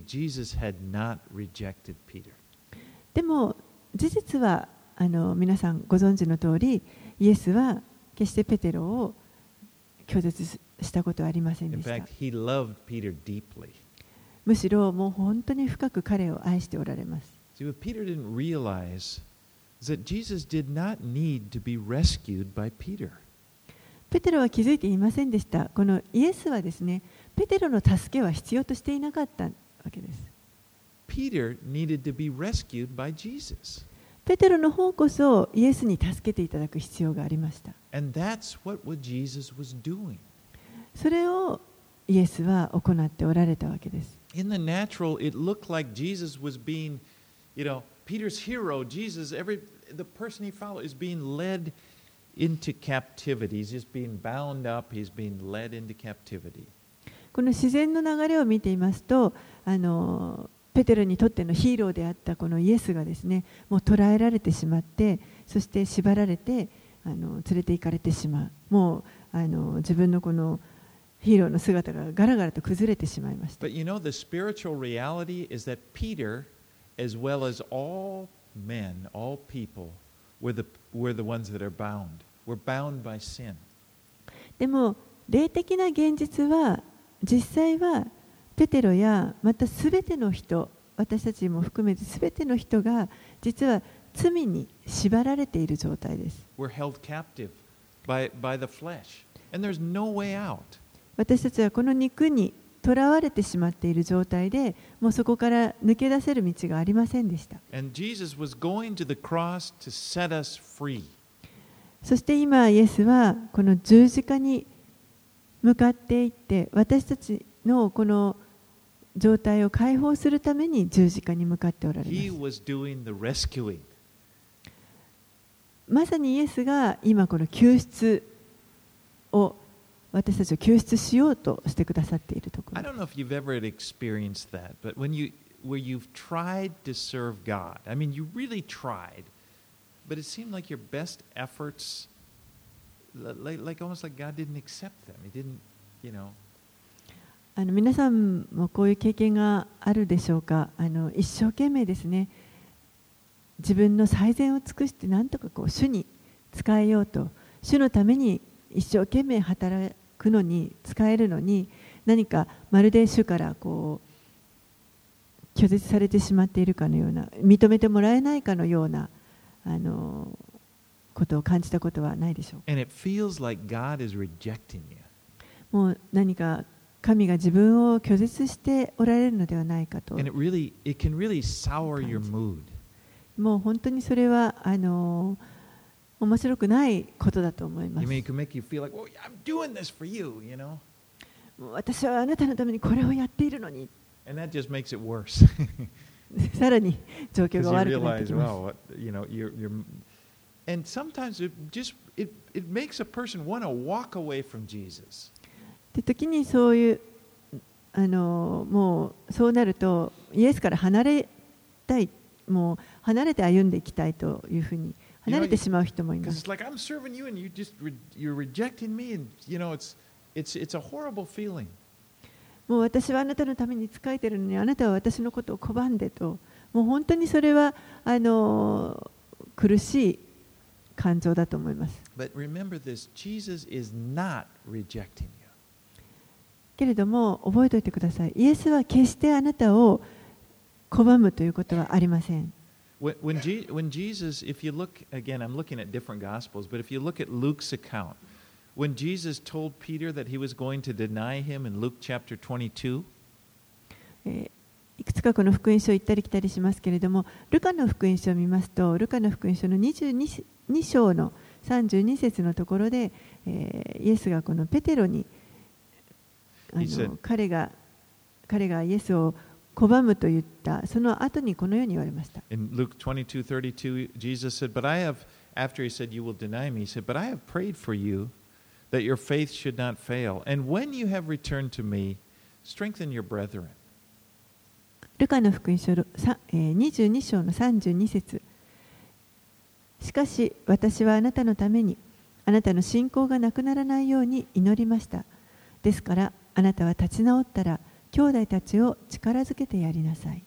でも事実はあの皆さんご存知の通りイエスは決してペテロを拒絶したことはありませんでした fact. むしろもう本当に深く彼を愛しておられます See, is that Jesus did not need to be rescued by Peter. ペテロは気づいていませんでしたこのイエスはですねペテロの助けは必要としていなかったわけです Peter needed to be rescued by Jesus. ペテロの方こそイエスに助けていただく必要がありました And that's what, what Jesus was doing. それをイエスは行っておられたわけです In the natural, it looked like Jesus was being, you know, Peter's hero, Jesus, every the person he followed is being led into captivity. He's just being bound up, he's being led into captivity. この自然の流れを見ていますとあのペテロにとってのヒーローであったこのイエスがですねもう捕らえられてしまってそして縛られてあの連れて行かれてしまうもうあの自分のこのヒーローの姿がガラガラと崩れてしまいました But you know, the spiritual reality is that Peter, as well as all でも、霊的な現実は、実際は、ペテロや、またすべての人、私たちも含めてすべての人が、実は罪に縛られている状態です。私たちはこの肉にとらわれてしまっている状態でもうそこから抜け出せる道がありませんでした.そして今イエスはこの十字架に向かっていって私たちのこの状態を解放するために十字架に向かっておられます.まさにイエスが今この救出を私たちを救出しようとしてくださっているところ。あの皆さもこういう経験があるでしょうか？あの一生懸命ですね、自分の最善を尽くして何とかこう主に使えようと主のために一生懸命働。くのに使えるのに何かまるで主からこう拒絶されてしまっているかのような認めてもらえないかのようなあのことを感じたことはないでしょうか.もう何か神が自分を拒絶しておられるのではないかと.もう本当にそれはあの面白くないことだと思います私はあなたのためにこれをやっているのに.さらに状況が悪くなってきます and sometimes it just it, it makes a person want to walk away from Jesus. で時にそういうあのもうそうなるとイエスから離れたいもう離れて歩んでいきたいというふうに離れてしまう人もいます。もう私はあなたのために仕えてるのに、あなたは私のことを拒んでと、もう本当にそれはあの苦しい感情だと思います。けれども、覚えておいてください。イエスは決してあなたを拒むということはありません。When, Je- when Jesus, if you look again, I'm looking at different gospels, but if you look at Luke's account, when Jesus told Peter that he was going to deny him in Luke chapter 22, えーいくつかこの福音書を行ったり来たりしますけれどもルカの福音書を見ますとルカの福音書の22 2章の32節のところで、えーイエスがこのペテロにあの彼が彼がイエスを拒むと言ったその後にこのように言われました In Luke 22 32, Jesus said, But I have, after he said, You will deny me, he said, But I have prayed for you that your faith should not fail. And when you have returned to me, strengthen your brethren. ルカの福音書さえー22章の32節しかし私はあなたのためにあなたの信仰がなくならないように祈りましたですからあなたは立ち直ったら兄弟たちを力づけてやりなさい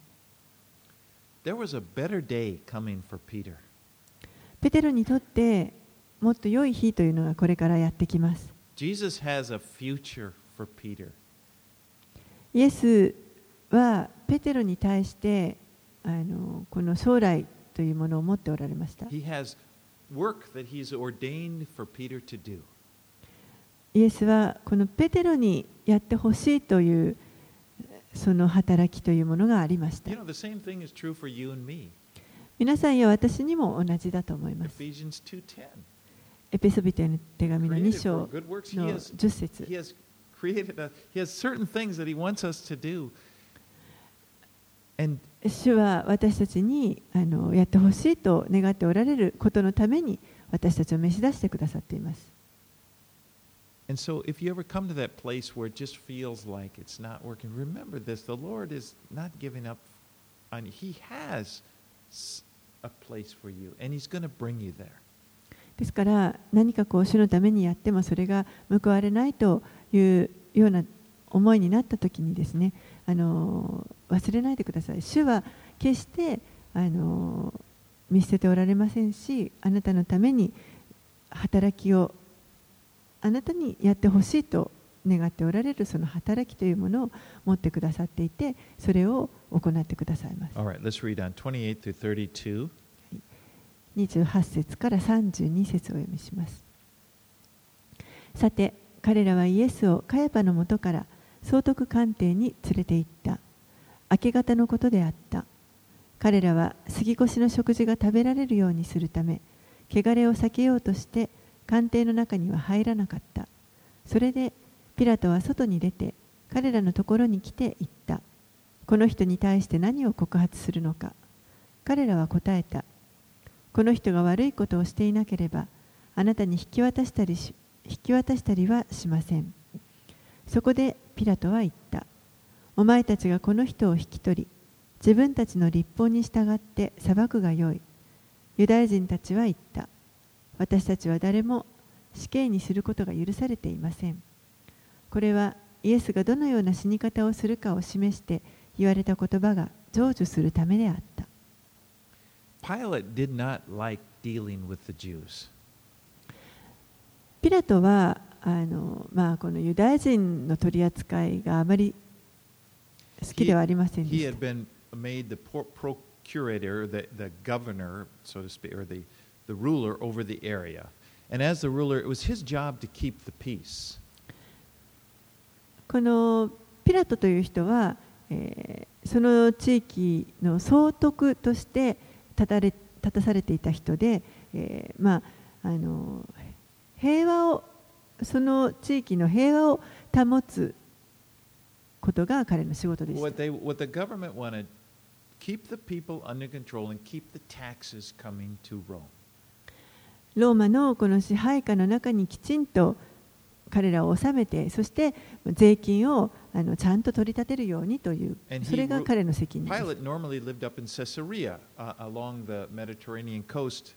There was a better day coming for Peter. ペテロにとってもっと良い日というのがこれからやってきます Jesus has a future for Peter. イエスはペテロに対してあのこの将来というものを持っておられました He has work that he's ordained for Peter to do. イエスはこのペテロにやってほしいというその働きというものがありました。皆さんや私にも同じだと思います。エペソビテの手紙の2章の10節主は私たちにあのやってほしいと願っておられることのために私たちを召し出してくださっています。And so, if you ever come to that place where it just feels like it's not working, remember this the Lord is not giving up on you. He has a place for you, and He's going to bring you there. ですから何かこう主のためにやってもそれが報われないというような思いになった時にですねあの忘れないでください主は決してあの見捨てておられませんしあなたのために働きをあなたにやってほしいと願っておられるその働きというものを持ってくださっていてそれを行ってくださいます。All right, let's read on 28 through 32. 28節から32節をお読みしますさて彼らはイエスをカヤパのもとから総督官邸に連れて行った。明け方のことであった。彼らは杉越の食事が食べられるようにするため汚れを避けようとして官邸の中には入らなかった。それでピラトは外に出て彼らのところに来て言った。この人に対して何を告発するのか。彼らは答えた。この人が悪いことをしていなければあなたに引き渡したりし引き渡したりはしません。そこでピラトは言った。お前たちがこの人を引き取り自分たちの立法に従って裁くがよい。ユダヤ人たちは言った。私たちは誰も死刑にすることが許されていませんこれはイエスがどのような死に方をするかを示して言われた言葉が成就するためであった Pilate did not like dealing with the Jews. ピラトはあの、まあ、このユダヤ人の取り扱いがあまり好きではありませんで He し had た。been made the pro- procurator, the, the governor, so to speak, or the, the ruler over the area. And as the ruler, it was his job to keep the peace. このピラトという人は、えーその地域の総督として立たれ立たされていた人で、えーまあ、あの平和をその地域の平和を保つことが彼の仕事でした What, they, what the government wanted, keep the people under control and keep the taxes coming to Rome. ローマのこの支配下の中にきちんと彼らを治めてそして税金をあのちゃんと取り立てるようにというそれが彼の責任です Pilate normally lived up in Caesarea uh, along the Mediterranean coast,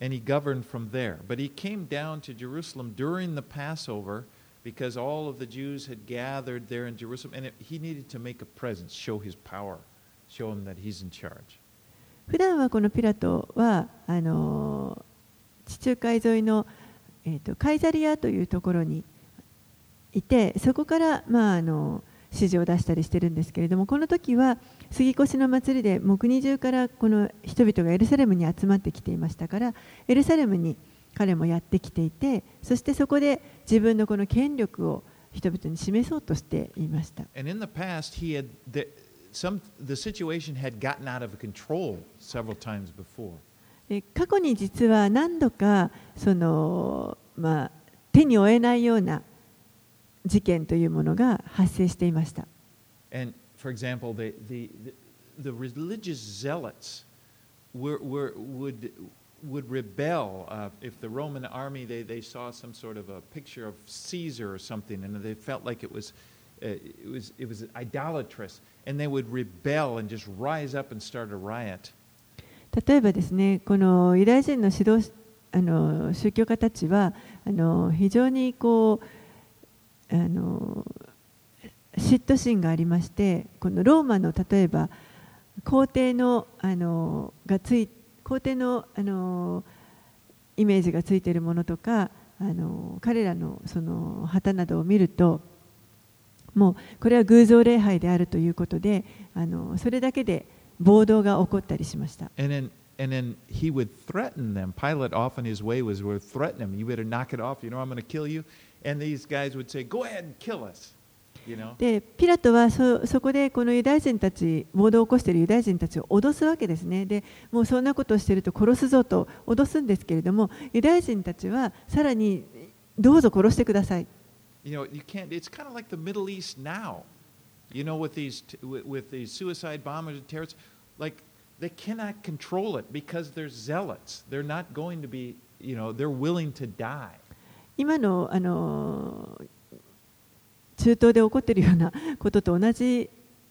and he governed from there. But he came down to Jerusalem during the Passover because all of the Jews had gathered there in Jerusalem, and it, he needed to make a presence, show his power, show him that he's in charge. 普段はこのピラトはあの地中海沿いの、えー、とカイザリアというところにいてそこから、まあ、あの指示を出したりしてるんですけれどもこの時は杉越の祭りでもう国中からこの人々がエルサレムに集まってきていましたからエルサレムに彼もやってきていてそしてそこで自分のこの権力を人々に示そうとしていました。Some the situation had gotten out of control several times before. で過去に実は何度かその、まあ、手に負えないような事件というものが発生していました。And for example, the, the, the, the religious zealots were, were, would, would rebel uh, if the Roman army, they, they saw some sort of a picture of Caesar or something, and they felt like it was uh, it was it was idolatrous, and they would rebel and just rise up and start a riot. 例えばですねこのユダヤ人の指導あの宗教家たちはあの非常にこうあの嫉妬心がありましてこのローマの例えば皇帝のあのがつい皇帝のあのイメージがついているものとかあの彼らのその旗などを見るともうこれは偶像礼拝であるということであのそれだけで暴動が起こったりしました。And then he would threaten them. Pilate often his way was would threaten him. You better knock it off. You know I'm going to kill you. And these guys would say, "Go ahead and kill us." でピラトはそそこでこのユダヤ人たち暴動を起こしているユダヤ人たちを脅すわけですねでもうそんなことをしていると殺すぞと脅すんですけれどもユダヤ人たちはさらにどうぞ殺してください You know, you can't. It's kind of like the Middle East now. You know, with these with, with these suicide bombers and terrorists, like they cannot control it because they're zealots. They're not going to be. You know, they're willing to die. 今のあの中東で起こっているようなことと同じ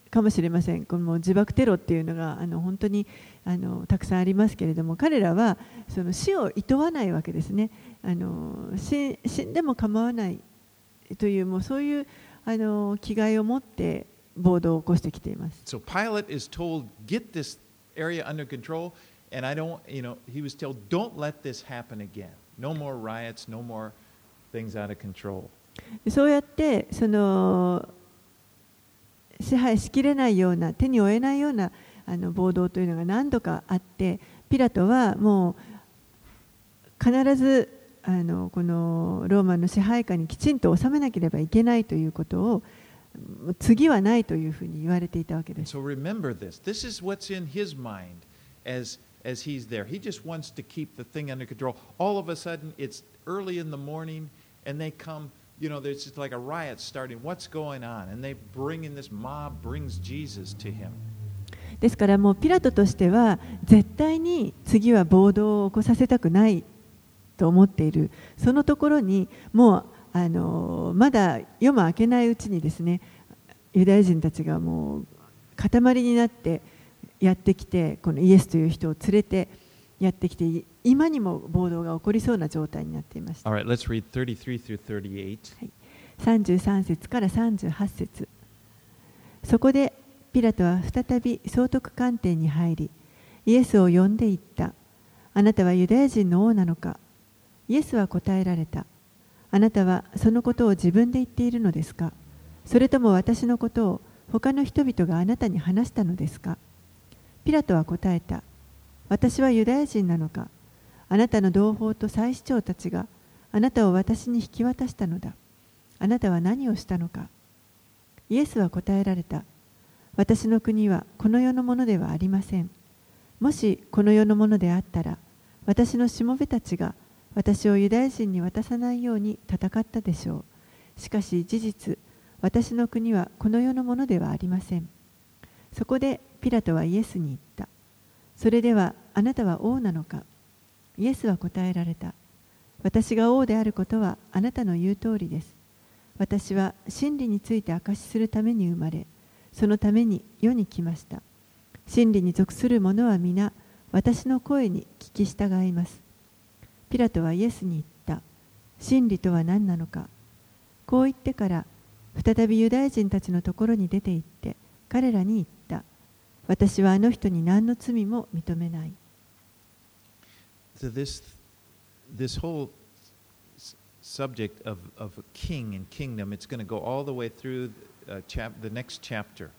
かもしれません、この自爆テロっていうのがあの本当にあのたくさんありますけれども、彼らはその死を厭わないわけですね、あの死死んでも構わないという、もうそういうあの気概を持って暴動を起こしてきています。So Pilate is told, "Get this area under control." And I don't. You know, he was told, "Don't let this happen again. No more riots. No more things out of control." そうやってその支配しきれないような手に負えないようなあの暴動というのが何度かあってピラトはもう必ずあのこのローマの支配下にきちんと収めなければいけないということを次はないというふうに言われていたわけです。So remember this. This is what's in his mind as as he's there. He just wants to keep the thing under control. All of a sudden, it's early in the morning, and they come. You know, there's just like a riot starting. What's going on? And they bring in this mob brings Jesus to him. ですからもうピラトとしては絶対に次は暴動を起こさせたくないと思っている。そのところにもうあのまだ夜も明けないうちにですねユダヤ人たちがもう塊になってやってきてこのイエスという人を連れてやってきて今にも暴動が起こりそうな状態になっていました。Right, let's read 33 through 38. 33節から38節。そこでピラトは再び総督官邸に入りイエスを呼んで言った。あなたはユダヤ人の王なのか？イエスは答えられた。あなたはそのことを自分で言っているのですか？それとも私のことを他の人々があなたに話したのですか？ピラトは答えた。私はユダヤ人なのか？あなたの同胞と祭司長たちが？あなたを私に引き渡したのだ。あなたは何をしたのか？イエスは答えられた。私の国はこの世のものではありません。もしこの世のものであったら私のしもべたちが私をユダヤ人に渡さないように戦ったでしょう。しかし事実私の国はこの世のものではありません。そこでピラトはイエスに言った。それではあなたは王なのか？イエスは答えられた。私が王であることはあなたの言う通りです。私は真理について証しするために生まれそのために世に来ました。真理に属する者は皆私の声に聞き従います。ピラトはイエスに言った真理とは何なのかこう言ってから再びユダヤ人たちのところに出て行って彼らに言った私はあの人に何の罪も認めない So this this whole subject of, of king and kingdom, it's going to go all the way through uh, chap- the next chapter.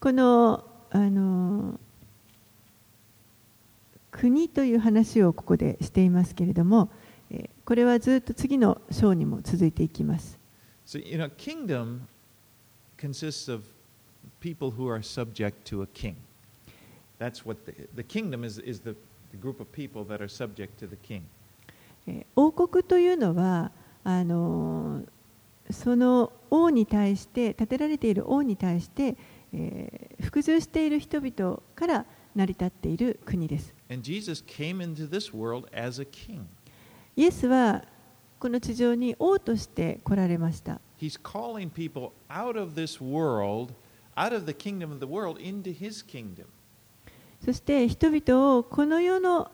このあの国という話をここでしていますけれども、えーこれはずっと次の章にも続いていきます。So, you know, kingdom consists of people who are subject to a king. That's what the, the kingdom is, is the, the group of people that are subject to the king. えー王国というのはあのその王に対して建てられている王に対して、えー服従している人々から成り立っている国です。And Jesus came into this world as a king. イエスはこの地上に王として来られました。 He's calling people out of this world, out of the kingdom of the world, into His kingdom. そして人々をこの世の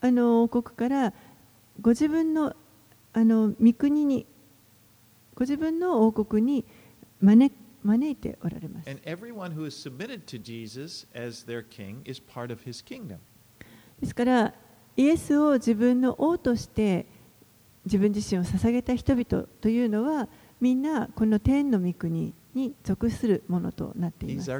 あの王国からご自分のあの御国にご自分の王国に招招いておられます。 And everyone who is submitted to Jesus as their king is part of His kingdom. ですからイエスを自分の王として自分自身を捧げた人々というのはみんなこの天の御国に属するものとなっています。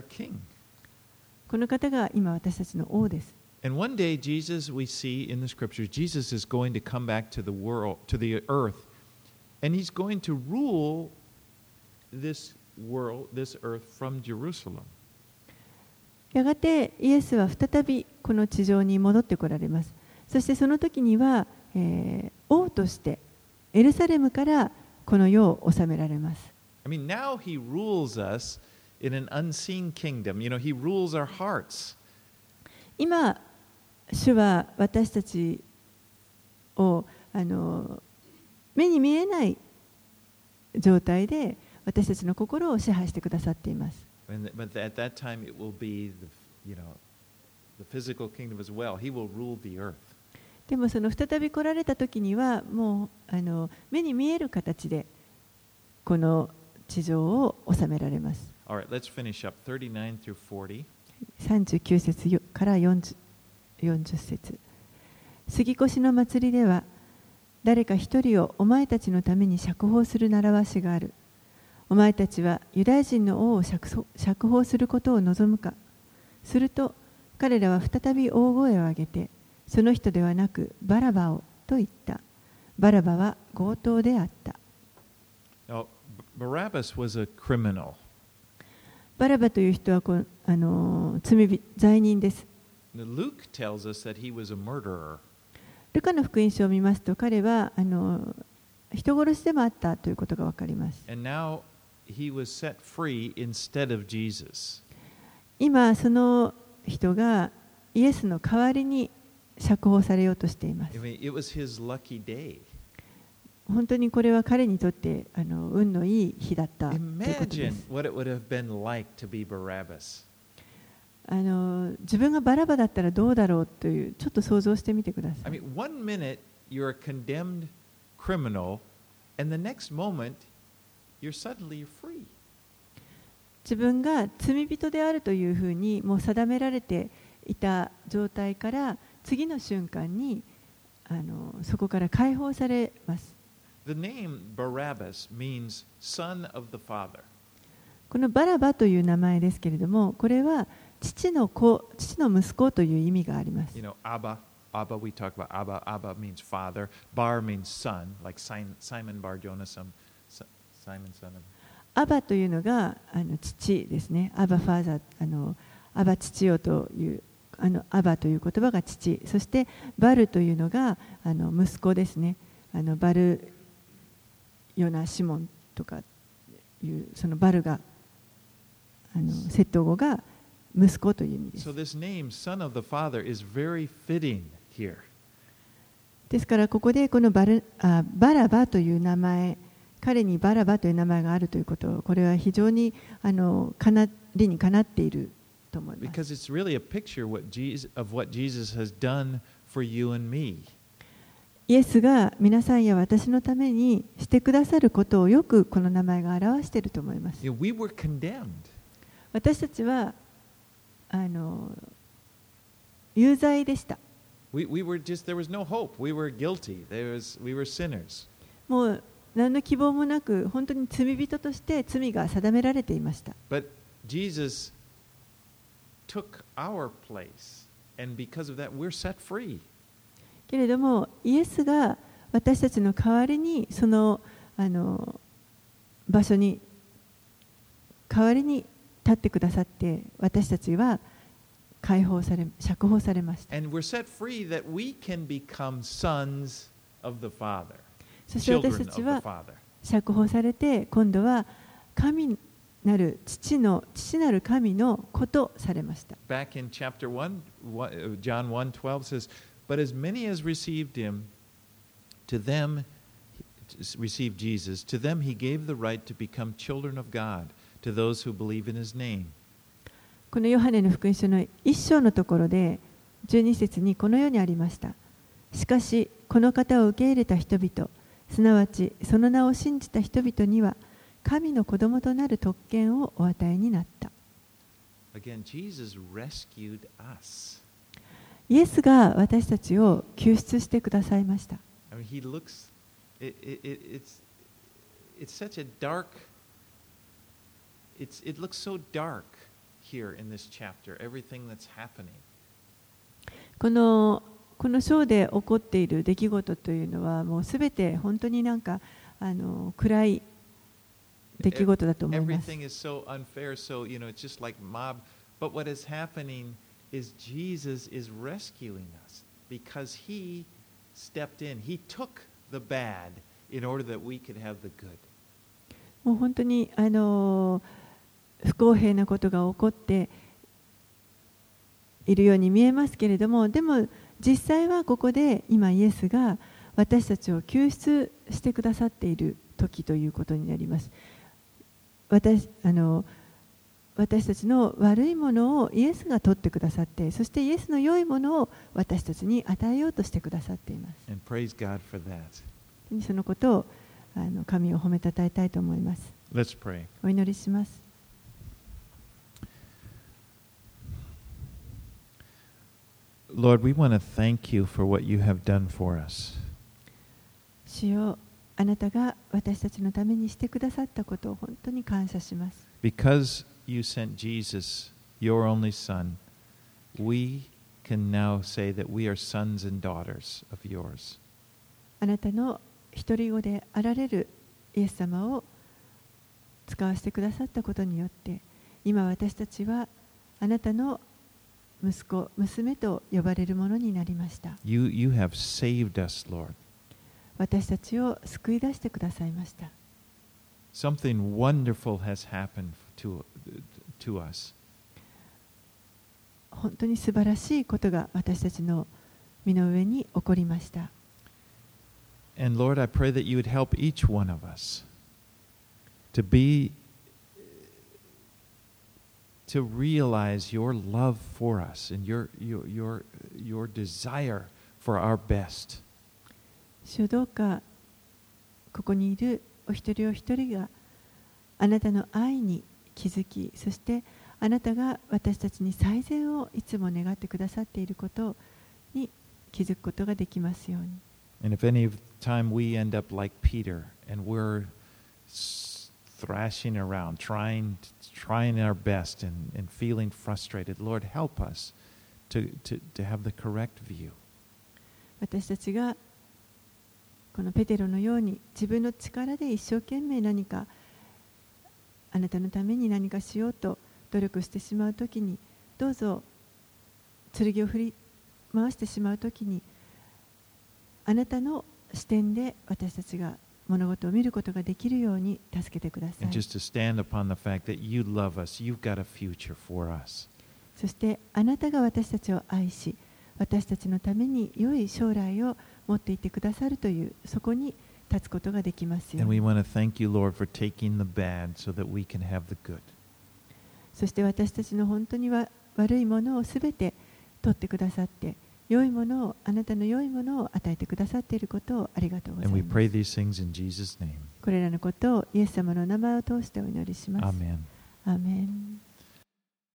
この方が今私たちの王です。And one day, Jesus, we see in the scriptures, Jesus is going to come back to the world, to the earth, and he's going to rule this world, this earth from Jerusalem. やがてイエスは再びこの地上に戻ってこられます。そしてその時には、えー王としてエルサレムからこの世を治められます。I mean, now he rules us in an unseen kingdom. You know, he rules our hearts. 今、主は私たちをあの目に見えない状態で私たちの心を支配してくださっています。And, but at that time, it will be the, you know, the physical kingdom as well. He will rule the earth. でもその再び来られた時にはもうあの目に見える形でこの地上を治められます。Right, let's finish up 39 through 40. 39節よから 40, 40節杉越の祭りでは誰か一人をお前たちのために釈放する習わしがあるお前たちはユダヤ人の王を釈放することを望むか。すると彼らは再び大声を上げてその人ではなくバラバをと言った。バラバは強盗であった。Now, Barabbas was a criminal. バラバという人はこうあの罪人罪人です。Luke tells us that he was a murderer. ルカの福音書を見ますと彼はあの人殺しでもあったということが分かります。And now 今その人がイエスの代わりに釈放されようとしています。本当にこれは彼にとってあの運のいい日だったということです。あの自分がバラバだったらどうだろうというちょっと想像してみてください you're a condemned criminal and the next moment 自分が罪人であるというふうにもう定められていた状態から次の瞬間にあのそこから解放されます。このバラバという名前ですけれども、これは父の子、父の息子という意味があります。アバというのがあの父ですね。アバファーザーあのアバ父よというあのアバという言葉が父。そしてバルというのがあの息子ですね。あのバルヨナシモンとかいうそのバルがあの窃盗語が息子という意味です。So this name, son of the father, is very fitting here. ですからここでこのバルあバラバという名前彼にバラバという名前があるということ、これは非常にあのかなりにかなっていると思います。Yes イエスが皆さんや私のためにしてくださることをよくこの名前が表していると思います。私たちはあの有罪でした。もう何の希望もなく本当に罪人として罪が定められていました。けれども、イエスが私たちの代わりにその,あの場所に代わりに立ってくださって私たちは解放され釈放されました。そして私たちは.釈放されて今度は神なる父の父なる神の子とされました Back in chapter 1, one- uh, John 1 12 says, But as many as received him, to them, received Jesus, to them he gave the right to become children of God, to those who believe in his name. このヨハネの福音書の一章のところで12節にこのようにありました。しかし、この方を受け入れた人々、すなわちその名を信じた人々には、神の子供となる特権をお与えになった。Again, Jesus rescued us. イエスが私たちを救出してくださいました。I mean, he looks, it, it, it, it's, it's such a dark, it's, it looks so dark here in this chapter, everything that's happening. このこの章で起こっている出来事というのはもうすべて本当になんかあの暗い出来事だと思います。もう本当にあの不公平なことが起こっているように見えますけれども、でも。実際はここで今イエスが私たちを救出してくださっている時ということになります私あの私たちの悪いものをイエスが取ってくださってそしてイエスの良いものを私たちに与えようとしてくださっています.そのことをあの神を褒めたたえたいと思います.お祈りします Lord, we want to thank you for what you have done for us. 主よあなたが私たちのためにしてくださったことを本当に感謝します Because you sent Jesus, your only Son, we can now say that we are sons and daughters of yours. あなたの一人子であられるイエス様を使わせてくださったことによって今私たちはあなたの 息子娘と呼ばれるものになりました You, you have saved us, Lord. 私たちを救い出してくださいました Something wonderful has happened to, to us. 本当に素晴らしいことが私たちの身の上に起こりました And Lord, I pray that you would help each one of us to be, to realize your love for us and your, your, your, your desire for our best. 主よどうかここにいるお一人お一人があなたの愛に気づきそしてあなたが私たちに最善をいつも願ってくださっていることに気づくことができますように And if any time we end up like Peter and we're thrashing around, trying, trying our best and, and feeling frustrated, Lord, help us to, to, to have the correct view. 私たちがこのペテロのように自分の力で一生懸命何かあなたのために何かしようと努力してしまうときにどうぞ剣を振り回してしまうときにあなたの視点で私たちが物事を見ることができるように助けてください。そしてあなたが私たちを愛し、私たちのために良い将来を持っていてくださるという、そこに立つことができますように。そして私たちの本当には悪いものをすべて取ってくださって、良いものをあなたの良いものを与えてくださっていることをありがとうございます.これらのことをイエス様の名前を通してお祈りします.アーメン